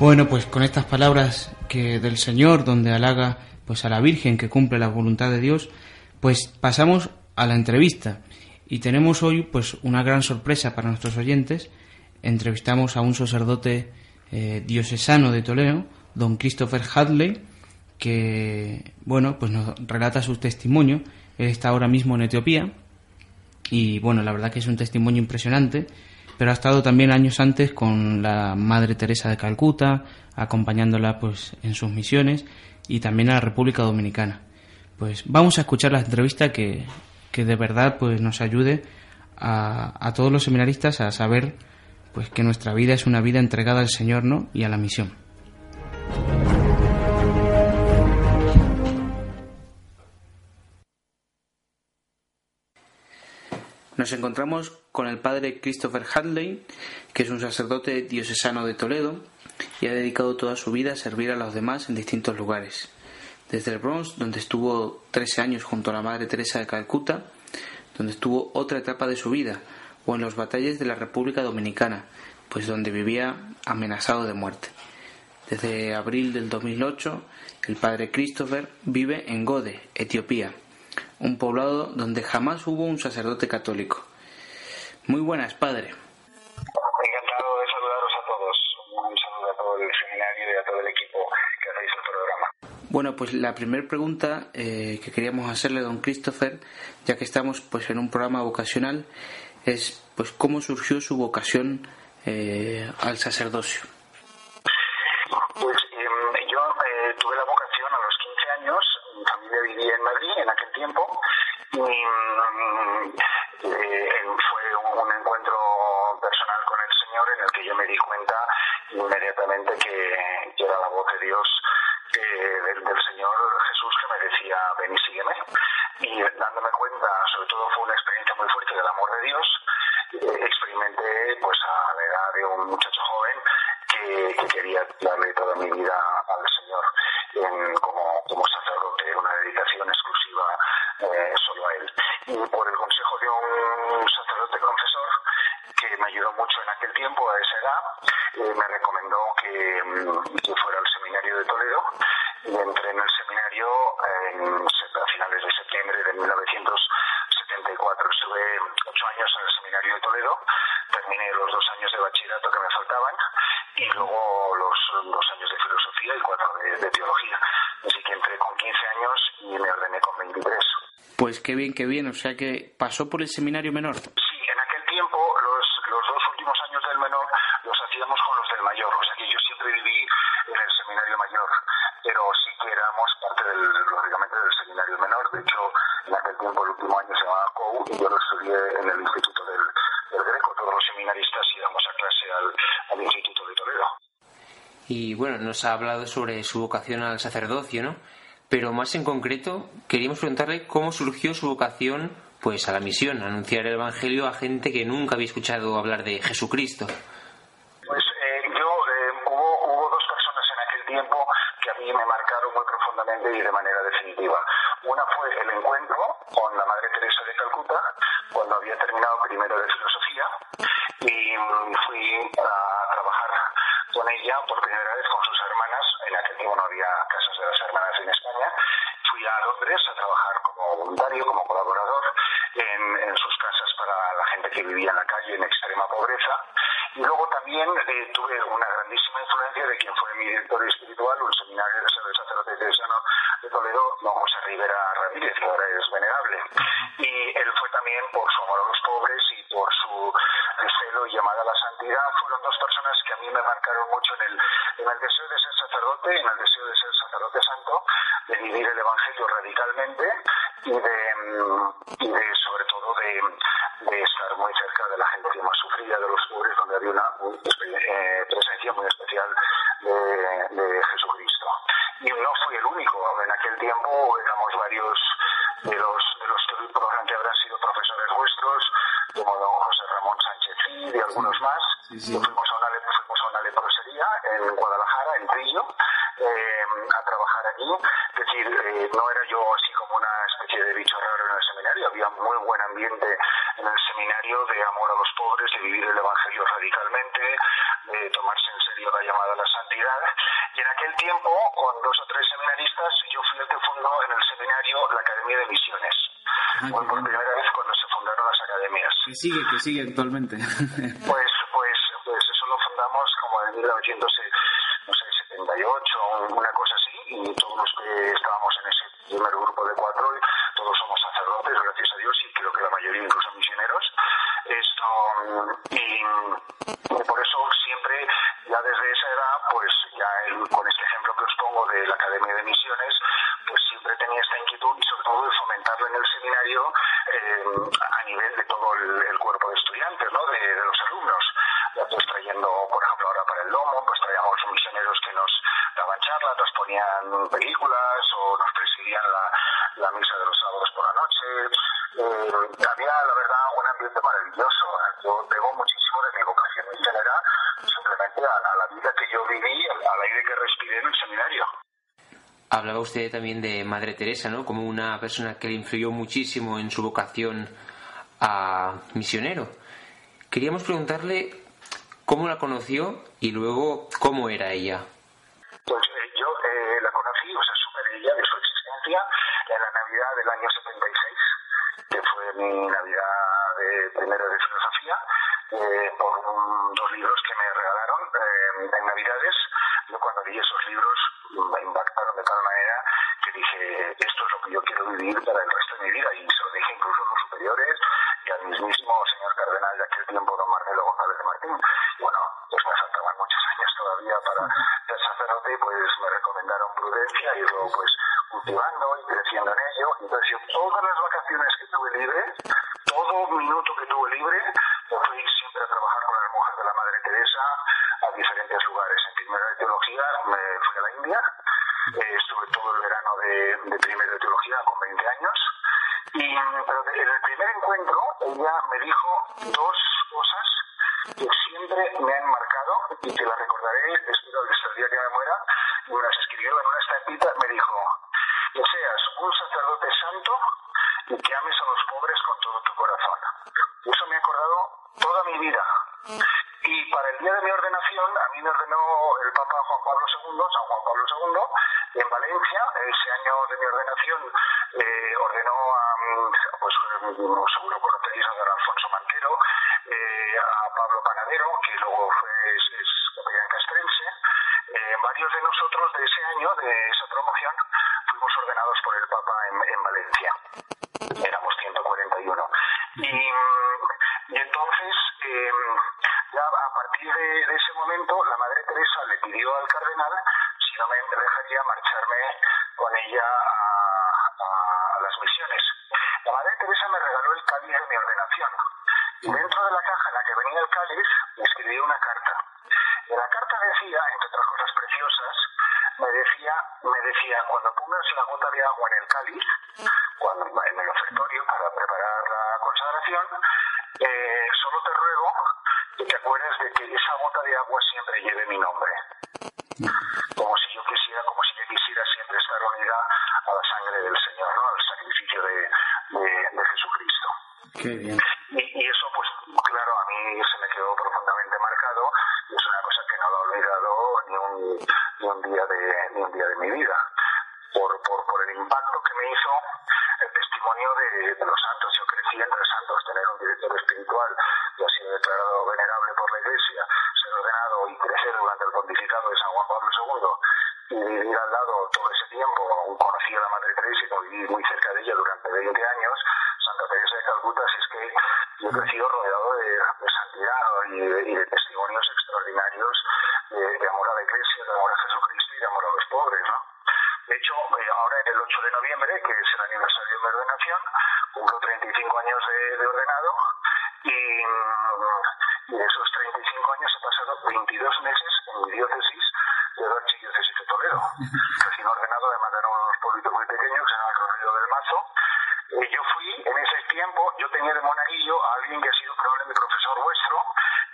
Bueno, pues con estas palabras que del Señor, donde halaga pues a la Virgen que cumple la voluntad de Dios, pues pasamos a la entrevista y tenemos hoy pues una gran sorpresa para nuestros oyentes. Entrevistamos a un sacerdote eh, diocesano de Toledo, don Christopher Hadley, que bueno, pues nos relata su testimonio. Él está ahora mismo en Etiopía y bueno, la verdad que es un testimonio impresionante pero ha estado también años antes con la Madre Teresa de Calcuta, acompañándola pues en sus misiones y también a la República Dominicana. Pues vamos a escuchar la entrevista que, que de verdad pues nos ayude a, a, todos los seminaristas a saber pues que nuestra vida es una vida entregada al Señor ¿no? y a la misión. Nos encontramos con el padre Christopher Hadley, que es un sacerdote diocesano de Toledo y ha dedicado toda su vida a servir a los demás en distintos lugares. Desde el Bronx, donde estuvo 13 años junto a la Madre Teresa de Calcuta, donde estuvo otra etapa de su vida, o en los batalles de la República Dominicana, pues donde vivía amenazado de muerte. Desde abril del 2008, el padre Christopher vive en Gode, Etiopía, un poblado donde jamás hubo un sacerdote católico. Muy buenas, padre. Encantado de saludaros a todos. Un saludo a todo el seminario y a todo el equipo que hacéis el programa. Bueno, pues la primera pregunta eh, que queríamos hacerle a don Christopher, ya que estamos pues en un programa vocacional, es pues cómo surgió su vocación eh, al sacerdocio. Pues eh, yo tuve la vocación a los 15 años, mi familia vivía en Madrid en aquel tiempo, y mm, fue un encuentro personal con el Señor en el que yo me di cuenta inmediatamente que, que era la voz de Dios del, del, Señor Jesús que me decía ven y sígueme y dándome cuenta sobre todo fue una experiencia muy fuerte del amor de Dios eh, experimenté pues a la edad de un muchacho joven que, que quería darle toda mi vida al Señor como, como sacerdote una dedicación exclusiva eh, solo a él. Y por el consejo de un sacerdote confesor que me ayudó mucho en aquel tiempo a esa edad eh, me recomendó que, que fuera al seminario de Toledo y entré en el seminario en, a finales de septiembre de 1974. Estuve ocho años en el seminario de Toledo, terminé los dos años de bachillerato que me faltaban y luego los dos años de filosofía y cuatro de, de teología. Así que entré con 15 años y me ordené con 23. Pues qué bien, qué bien. O sea que pasó por el seminario menor. Sí, en aquel tiempo los, los dos últimos años del menor los hacíamos con los del mayor. O sea que yo siempre viví en el seminario mayor, pero sí que éramos parte del, lógicamente, del seminario menor. De hecho, en aquel tiempo el último año se llamaba COU y yo lo estudié en el Instituto del, del Greco. Todos los seminaristas íbamos a clase al, al Instituto de Toledo. Y bueno, nos ha hablado sobre su vocación al sacerdocio, ¿no? Pero más en concreto, queríamos preguntarle cómo surgió su vocación pues a la misión, anunciar el Evangelio a gente que nunca había escuchado hablar de Jesucristo. Pues eh, yo, eh, hubo, hubo dos personas en aquel tiempo que a mí me marcaron muy profundamente y de manera definitiva. Una fue el encuentro con la Madre Teresa de Calcuta, cuando había terminado primero de filosofía, y fui a trabajar con ella por primera vez con sus hermanas, en aquel tiempo no había casas de las hermanas en España, fui a Londres a trabajar como voluntario, como colaborador en, en sus casas para la gente que vivía en la calle en extrema pobreza. Y luego también eh, tuve una grandísima influencia de quien fue mi director espiritual, un seminario de sacerdote teresiano de Toledo, don José Rivera Ramírez, que ahora es venerable. Y él fue también por su amor a los pobres y por su celo y llamada a la santidad. Fueron dos personas que a mí me marcaron mucho en el, en el deseo de ser sacerdote, en el deseo de ser sacerdote santo, de vivir el Evangelio radicalmente y de, y de sobre todo de, de estar muy cerca de la gente más sufrida, de los pobres, donde había una, una eh, presencia muy especial de, Jesucristo. Y no fui el único, en aquel tiempo éramos varios de los, de los que probablemente habrán sido profesores vuestros, como don José Ramón Sánchez y algunos más, fuimos a una, fuimos a una leprosería en Guadalajara, en Trillo, eh, a trabajar allí. Es decir, eh, no era yo así como una especie de bicho raro en el seminario, había muy buen ambiente en el seminario de amor a los pobres, de vivir el Evangelio radicalmente, de tomarse en serio la llamada a la santidad. Y en aquel tiempo, con dos o tres seminaristas, yo fui el que fundó en el seminario la Academia de Misiones. Ah, Fue por primera vez cuando se fundaron las academias. Que sigue, que sigue actualmente. pues eso lo fundamos como en 1978, una cosa así, y todos los que estábamos en ese primer grupo de cuatro, todos somos sacerdotes, gracias a Dios, y creo que la mayoría incluso misioneros. Esto, y, por eso siempre, ya desde esa edad, pues ya con este ejemplo que os pongo de la Academia de Misiones, pues siempre tenía esta inquietud y sobre todo de fomentarlo en el seminario eh, a nivel de todo el, cuerpo de estudiantes, ¿no? De, los alumnos. Pues trayendo, por ejemplo, ahora para el Lomo, pues traíamos misioneros que nos daban charlas, nos ponían películas o nos presidían la, la misa de los sábados por la noche. Eh, había, la verdad, un ambiente maravilloso. ¿eh? Yo debo muchísimo de mi vocación misionera simplemente a, a, la vida que yo viví, al aire que respiré en el seminario. Hablaba usted también de Madre Teresa, ¿no? Como una persona que le influyó muchísimo en su vocación a misionero. Queríamos preguntarle cómo la conoció y luego cómo era ella. Pues eh, yo eh, la conocí, o sea, supe de ella, de su existencia, en la Navidad del año 76, que fue mi Navidad de primero de filosofía, eh, por dos libros que me regalaron en Navidades. Vi esos libros me impactaron de tal manera que dije, esto es lo que yo quiero vivir para el resto de mi vida. Y se lo dije incluso a los superiores y al mismísimo señor cardenal de aquel tiempo, don Marcelo González de Martín. Y bueno, pues me faltaban muchos años todavía para ser sacerdote, pues me recomendaron prudencia, y luego pues cultivando y creciendo en ello. Entonces yo todas las vacaciones que tuve libre, todo minuto que tuve libre, me fui siempre a trabajar con las mujeres de la Madre Teresa a diferentes lugares. En primero de teología me fui a la India, eh, estuve todo el verano de, de primero de teología con 20 años. Y pero en el primer encuentro ella me dijo dos cosas que siempre me han marcado y que las recordaré espero hasta el día que me muera. Y me las escribió en una estampita, me dijo, que seas un sacerdote santo y que ames a los pobres con todo tu corazón. Y eso me ha acordado toda mi vida. Y para el día de mi ordenación, a mí me ordenó el Papa Juan Pablo II, Juan Pablo II, en Valencia. Ese año de mi ordenación eh, ordenó a, pues seguro conoceréis a don Alfonso Mantero, eh, a Pablo Panadero, que luego fue es, es castrense. Eh, varios de nosotros de ese año, de esa promoción, fuimos ordenados por el Papa en Valencia. Éramos 141. Y y entonces, eh, ya a partir de, de, ese momento, la Madre Teresa le pidió al cardenal si no me dejaría marcharme con ella a, a, las misiones. La Madre Teresa me regaló el cáliz de mi ordenación. Y dentro de la caja cáliz, me escribió una carta. Y la carta decía, entre otras cosas preciosas, me decía, me decía, cuando pongas la gota de agua en el cáliz, cuando, en el ofertorio para preparar la consagración, eh, solo te ruego que te acuerdes de que esa gota de agua siempre lleve mi nombre. Como si yo quisiera, como si yo quisiera siempre estar unida a la sangre del Señor, ¿no? al sacrificio de, de, de Jesucristo. Qué bien. Y, y, eso, pues, claro, a mí se me quedó profundamente marcado y es una cosa que no lo he olvidado ni un, ni un, día, de, ni un día de mi vida. Por, por, por el impacto que me hizo el de, los santos. Yo crecí entre santos, tener un director espiritual que ha sido declarado venerable por la Iglesia, ser ordenado y crecer durante el pontificado de San Juan Pablo II y vivir al lado todo ese tiempo. Conocí a la Madre Teresa y viví muy cerca de ella durante 20 años. Santa Teresa de Calcuta, así es que yo crecido rodeado Toledo, que se ordenado de manera unos pueblitos muy pequeños en el Rodillo del Mazo. Y yo fui, en ese tiempo, yo tenía de monaguillo a alguien que ha sido probablemente profesor vuestro,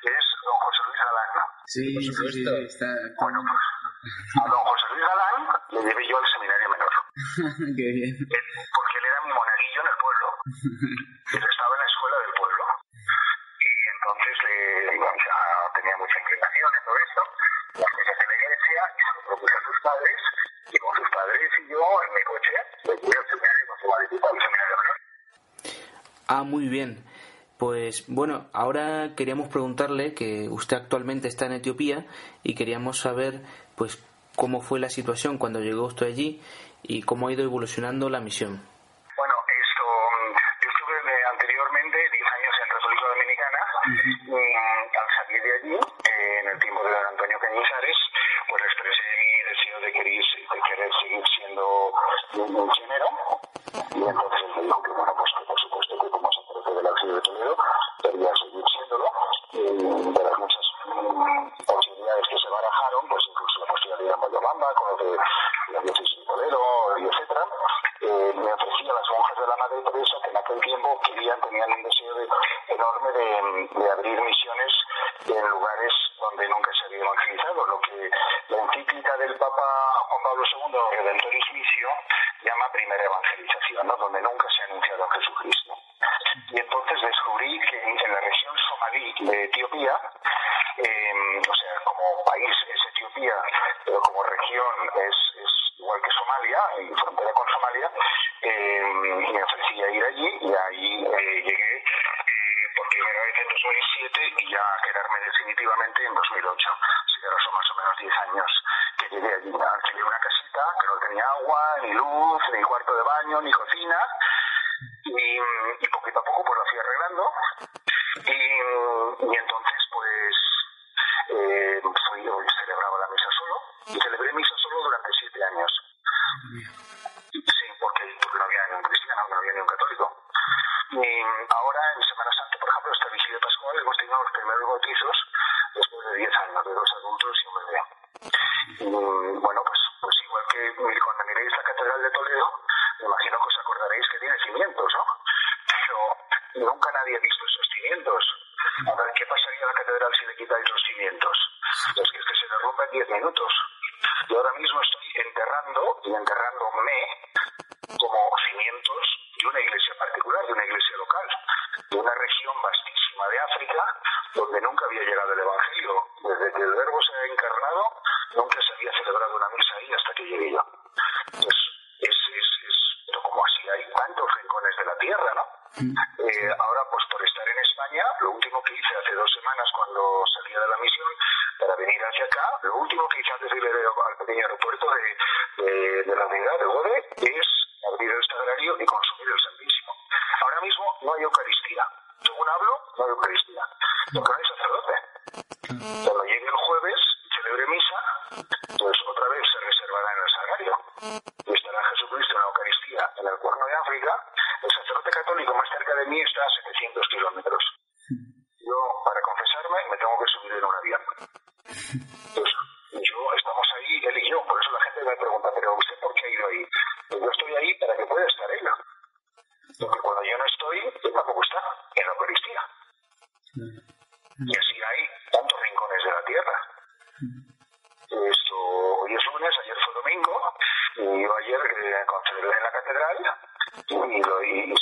que es don José Luis Galán. Sí, sí, sí, está. Bueno, pues a don José Luis Galán le llevé yo al seminario menor. Qué bien. Porque él era mi monaguillo en el pueblo. él estaba en la escuela del pueblo. Y entonces eh, tenía mucha inclinación en todo esto. Ah, muy bien. Pues bueno, ahora queríamos preguntarle que usted actualmente está en Etiopía y queríamos saber pues cómo fue la situación cuando llegó usted allí y cómo ha ido evolucionando la misión. tiempo querían, tenían un deseo enorme de, de abrir misiones en lugares ni agua, ni luz, ni cuarto de baño, ni cocina. Y, y poquito a poco pues lo fui arreglando. Y entonces quitáis los cimientos. Es que, es que se derrumba en 10 minutos. Yo ahora mismo estoy enterrando y enterrándome no hay Eucaristía. Según hablo, no hay Eucaristía. Porque no hay sacerdote. catedral y, y,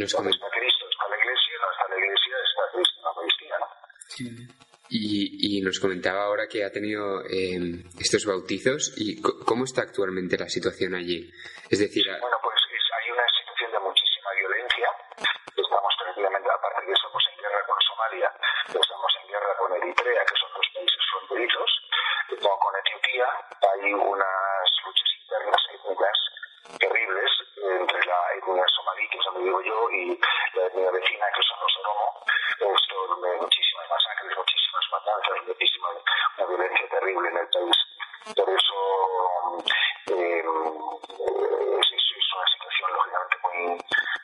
nos comenta. Cristo está la iglesia, hasta la iglesia está Cristo, la Eucaristía, ¿no? Sí. Y, y, nos comentaba ahora que ha tenido eh, estos bautizos y cómo está actualmente la situación allí. Es decir, bueno, pues,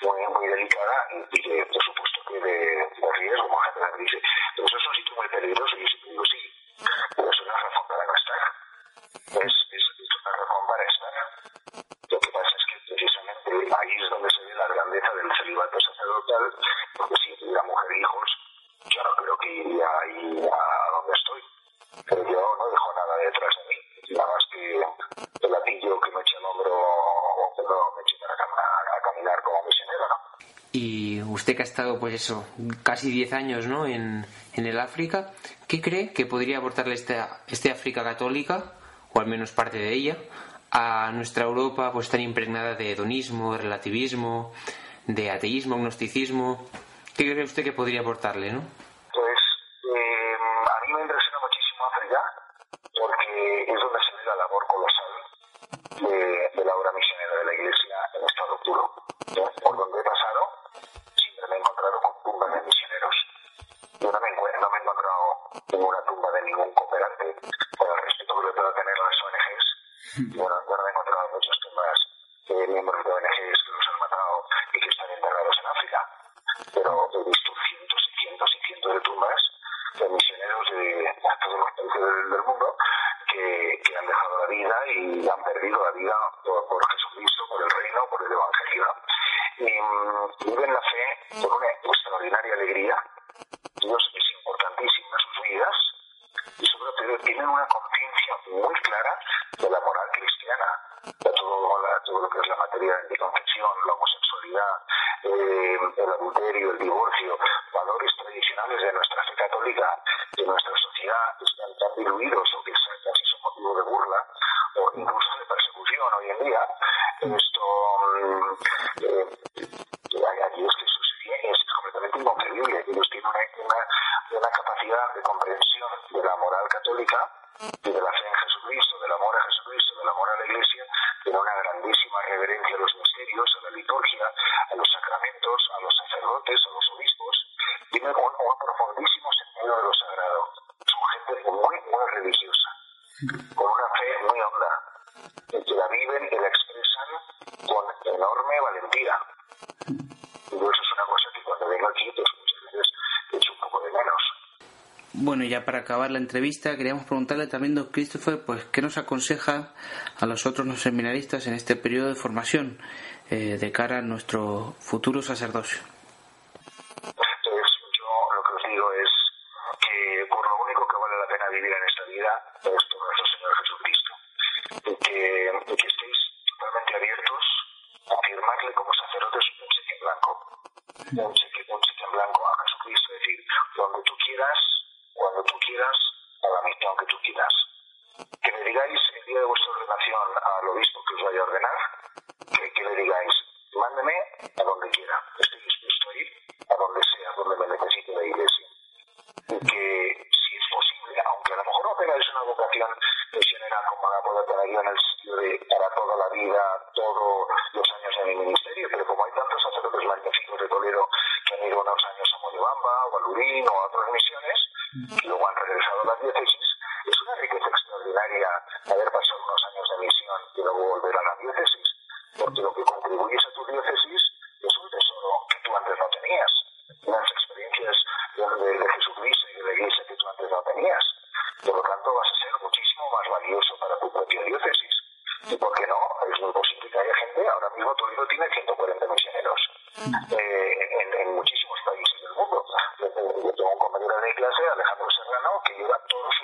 muy, muy delicada y, que, por supuesto, que de, de riesgo, como gente dice. Pero es un sitio muy peligroso y yo siempre sí, usted que ha estado, pues eso, casi 10 años, ¿no? En, en el África, ¿qué cree que podría aportarle esta, este África católica, o al menos parte de ella, a nuestra Europa, pues tan impregnada de hedonismo, de relativismo, de ateísmo, agnosticismo? ¿Qué cree usted que podría aportarle, no? del mundo y los tiene una, una, una capacidad de comprensión de la moral católica y de la fe para acabar la entrevista, queríamos preguntarle también, don Christopher, pues, ¿qué nos aconseja a los otros los seminaristas en este periodo de formación eh, de cara a nuestro futuro sacerdocio? Pues yo lo que os digo es que por lo único que vale la pena vivir en esta vida es por nuestro Señor Jesucristo. Y que, y que estéis totalmente abiertos a firmarle como sacerdotes un cheque en blanco. en el para toda la vida, todo en, en, muchísimos países del mundo. Yo tengo un compañero de clase, Alejandro Serrano, que lleva todos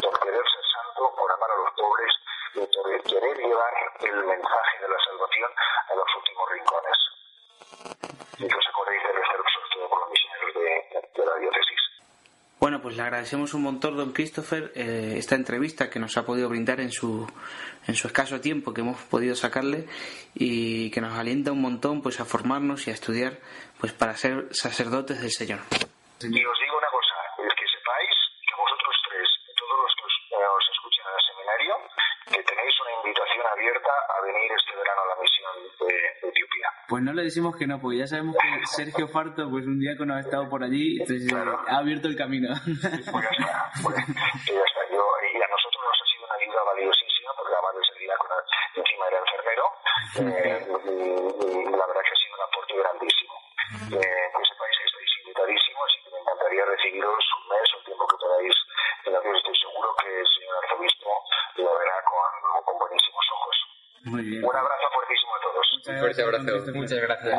por querer ser santo, por amar a los pobres y por querer llevar el mensaje de la salvación a los últimos rincones. Y que os acordéis de rezar sobre todo los misioneros de, de la diócesis. Bueno, pues le agradecemos un montón, don Christopher, eh, esta entrevista que nos ha podido brindar en su, en su escaso tiempo que hemos podido sacarle y que nos alienta un montón pues a formarnos y a estudiar pues para ser sacerdotes del Señor. Pues no le decimos que no, porque ya sabemos que Sergio Farto, pues un diácono ha estado por allí, entonces eh, ha abierto el camino. Pues ya está, pues, ya está. Yo, y a nosotros nos ha sido una ayuda valiosísima, porque además de ser diácono, encima era enfermero, eh, y, y la verdad que ha sido un aporte grandísimo. Eh, que sepáis que estáis invitadísimos y que me encantaría recibiros un mes o el tiempo que podáis en la que estoy seguro que el señor arzobispo lo verá con, con buenísimos ojos. Muy bien. Un abrazo fuertísimo a todos. Un abrazo. Muchas gracias.